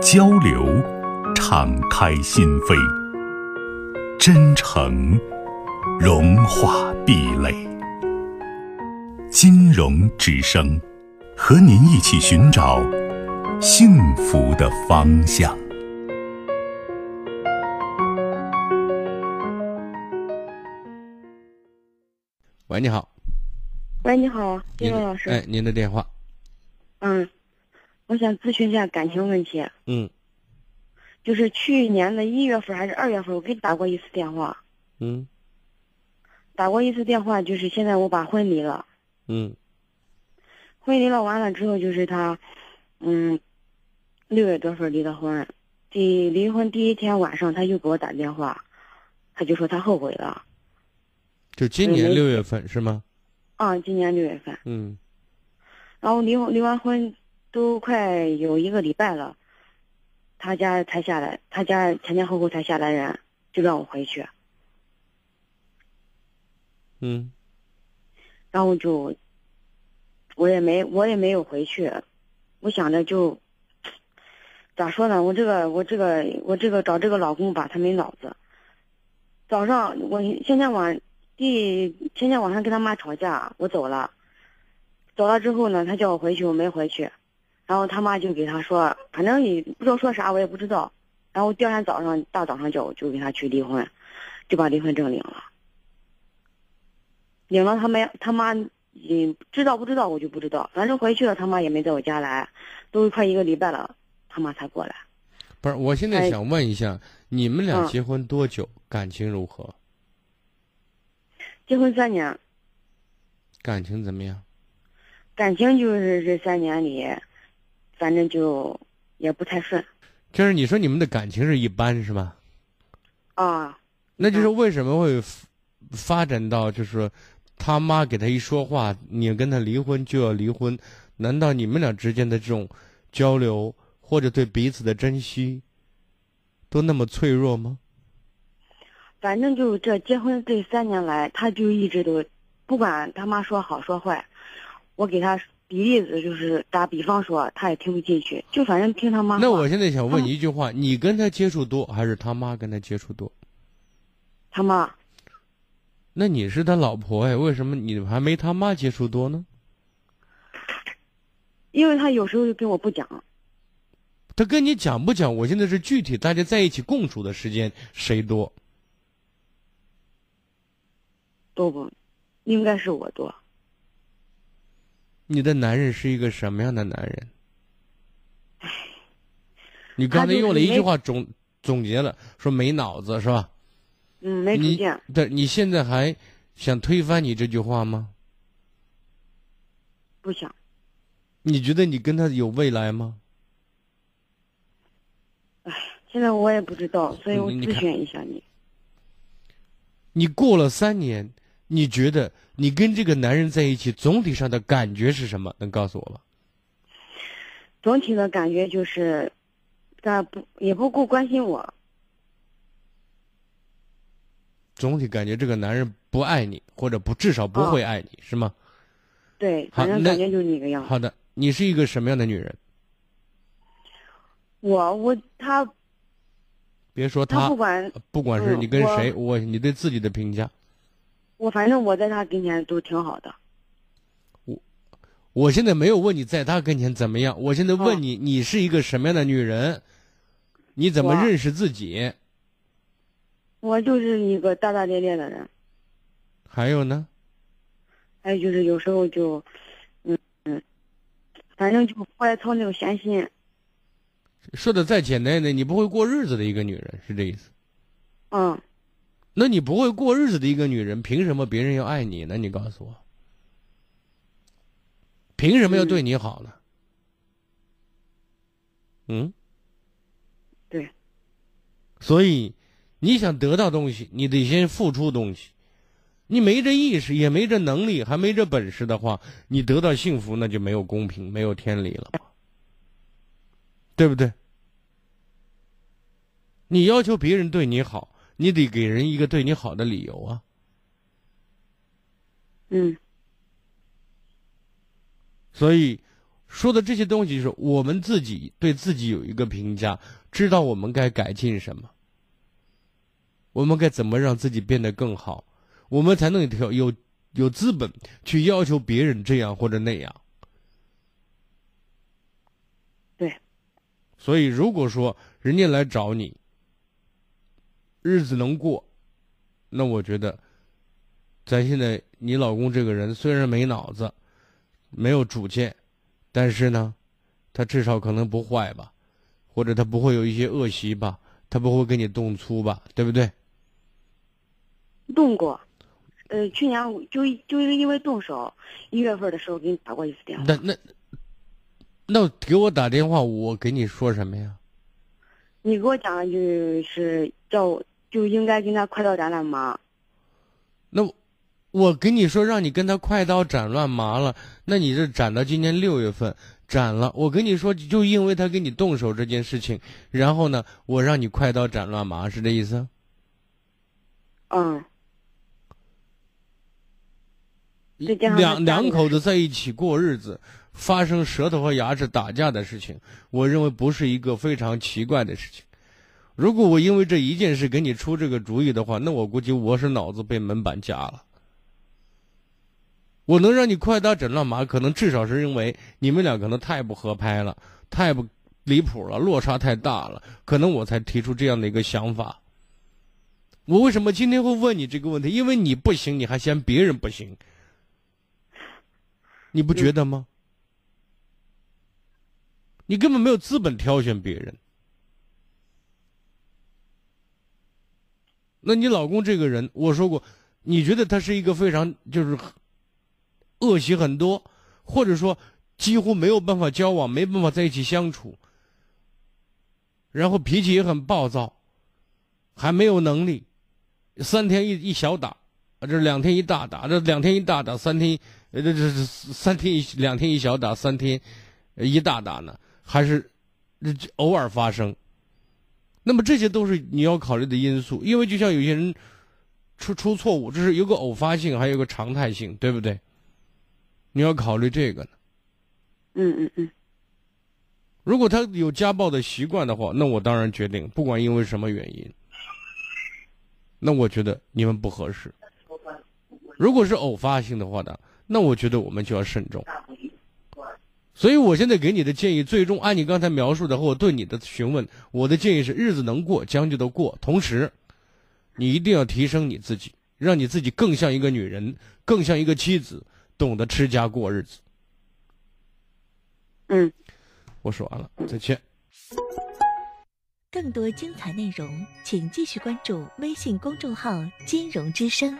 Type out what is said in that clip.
交流，敞开心扉；真诚，融化壁垒。金融之声，和您一起寻找幸福的方向。喂，你好。喂，你好，金融老师。哎，您的电话。嗯。我想咨询一下感情问题。嗯，就是去年的一月份还是二月份，我给你打过一次电话。嗯，打过一次电话，就是现在我把婚离了。嗯，婚离了完了之后，就是他，嗯，六月多份离的婚。第离婚第一天晚上，他又给我打电话，他就说他后悔了。就今年六月份是吗？啊，今年六月份。嗯，然后离婚离完婚。都快有一个礼拜了，他家才下来，他家前前后后才下来人，就让我回去。嗯。然后就，我也没我也没有回去，我想着就，咋说呢？我这个我这个我这个找这个老公吧，他没脑子。早上我今天晚第前天晚上跟他妈吵架，我走了，走了之后呢，他叫我回去，我没回去。然后他妈就给他说，反正也不知道说啥，我也不知道。然后第二天早上大早上叫我就给他去离婚，就把离婚证领了。领了他没他妈你知道不知道我就不知道，反正回去了他妈也没在我家来，都快一个礼拜了，他妈才过来。不是，我现在想问一下，你们俩结婚多久？感情如何？结婚三年。感情怎么样？感情就是这三年里。反正就也不太顺，就是你说你们的感情是一般是吗？啊，那就是为什么会发展到就是说他妈给他一说话，你跟他离婚就要离婚？难道你们俩之间的这种交流或者对彼此的珍惜都那么脆弱吗？反正就这结婚这三年来，他就一直都不管他妈说好说坏，我给他。比例子就是打比方说，他也听不进去，就反正听他妈。那我现在想问你一句话：你跟他接触多，还是他妈跟他接触多？他妈。那你是他老婆哎，为什么你还没他妈接触多呢？因为他有时候就跟我不讲。他跟你讲不讲？我现在是具体大家在一起共处的时间谁多？多不，应该是我多。你的男人是一个什么样的男人？你刚才用了一句话总总结了，说没脑子是吧？嗯，没主见。对，你现在还想推翻你这句话吗？不想。你觉得你跟他有未来吗？哎，现在我也不知道，所以我咨询一下你。你过了三年。你觉得你跟这个男人在一起，总体上的感觉是什么？能告诉我吗？总体的感觉就是，他不也不够关心我。总体感觉这个男人不爱你，或者不至少不会爱你，是吗？对，反正感觉就是那个样。好的，你是一个什么样的女人？我我他。别说他不管不管是你跟谁，我你对自己的评价。我反正我在他跟前都挺好的。我我现在没有问你在他跟前怎么样，我现在问你，你是一个什么样的女人？你怎么认识自己？我就是一个大大咧咧的人。还有呢？还有就是有时候就，嗯嗯，反正就不爱操那个闲心。说的再简单一点，你不会过日子的一个女人，是这意思？嗯。那你不会过日子的一个女人，凭什么别人要爱你呢？你告诉我，凭什么要对你好呢？嗯，对。所以，你想得到东西，你得先付出东西。你没这意识，也没这能力，还没这本事的话，你得到幸福那就没有公平，没有天理了，对不对？你要求别人对你好，你得给人一个对你好的理由啊。嗯。所以，说的这些东西是我们自己对自己有一个评价，知道我们该改进什么，我们该怎么让自己变得更好。我们才能有有有资本去要求别人这样或者那样。对。所以，如果说人家来找你，日子能过，那我觉得，咱现在你老公这个人虽然没脑子，没有主见，但是呢，他至少可能不坏吧，或者他不会有一些恶习吧，他不会跟你动粗吧，对不对？动过。呃，去年就就是因为动手，一月份的时候给你打过一次电话。那那那给我打电话，我给你说什么呀？你给我讲的就是叫就应该跟他快刀斩乱麻。那我跟你说让你跟他快刀斩乱麻了，那你这斩到今年六月份斩了。我跟你说，就因为他跟你动手这件事情，然后呢，我让你快刀斩乱麻，是这意思？嗯。两两口子在一起过日子，发生舌头和牙齿打架的事情，我认为不是一个非常奇怪的事情。如果我因为这一件事给你出这个主意的话，那我估计我是脑子被门板夹了。我能让你快刀斩乱麻，可能至少是因为你们俩可能太不合拍了，太不离谱了，落差太大了，可能我才提出这样的一个想法。我为什么今天会问你这个问题？因为你不行，你还嫌别人不行。你不觉得吗？你根本没有资本挑选别人。那你老公这个人，我说过，你觉得他是一个非常就是恶习很多，或者说几乎没有办法交往，没办法在一起相处，然后脾气也很暴躁，还没有能力，三天一一小打，啊这两天一大打，这两天一大打，三天。呃，这这三天一两天一小打，三天一大打呢，还是偶尔发生？那么这些都是你要考虑的因素，因为就像有些人出出错误，这是有个偶发性，还有个常态性，对不对？你要考虑这个呢。嗯嗯嗯。如果他有家暴的习惯的话，那我当然决定，不管因为什么原因，那我觉得你们不合适。如果是偶发性的话呢？那我觉得我们就要慎重，所以我现在给你的建议，最终按你刚才描述的和我对你的询问，我的建议是：日子能过，将就的过。同时，你一定要提升你自己，让你自己更像一个女人，更像一个妻子，懂得持家过日子。嗯，我说完了，再见。更多精彩内容，请继续关注微信公众号“金融之声”。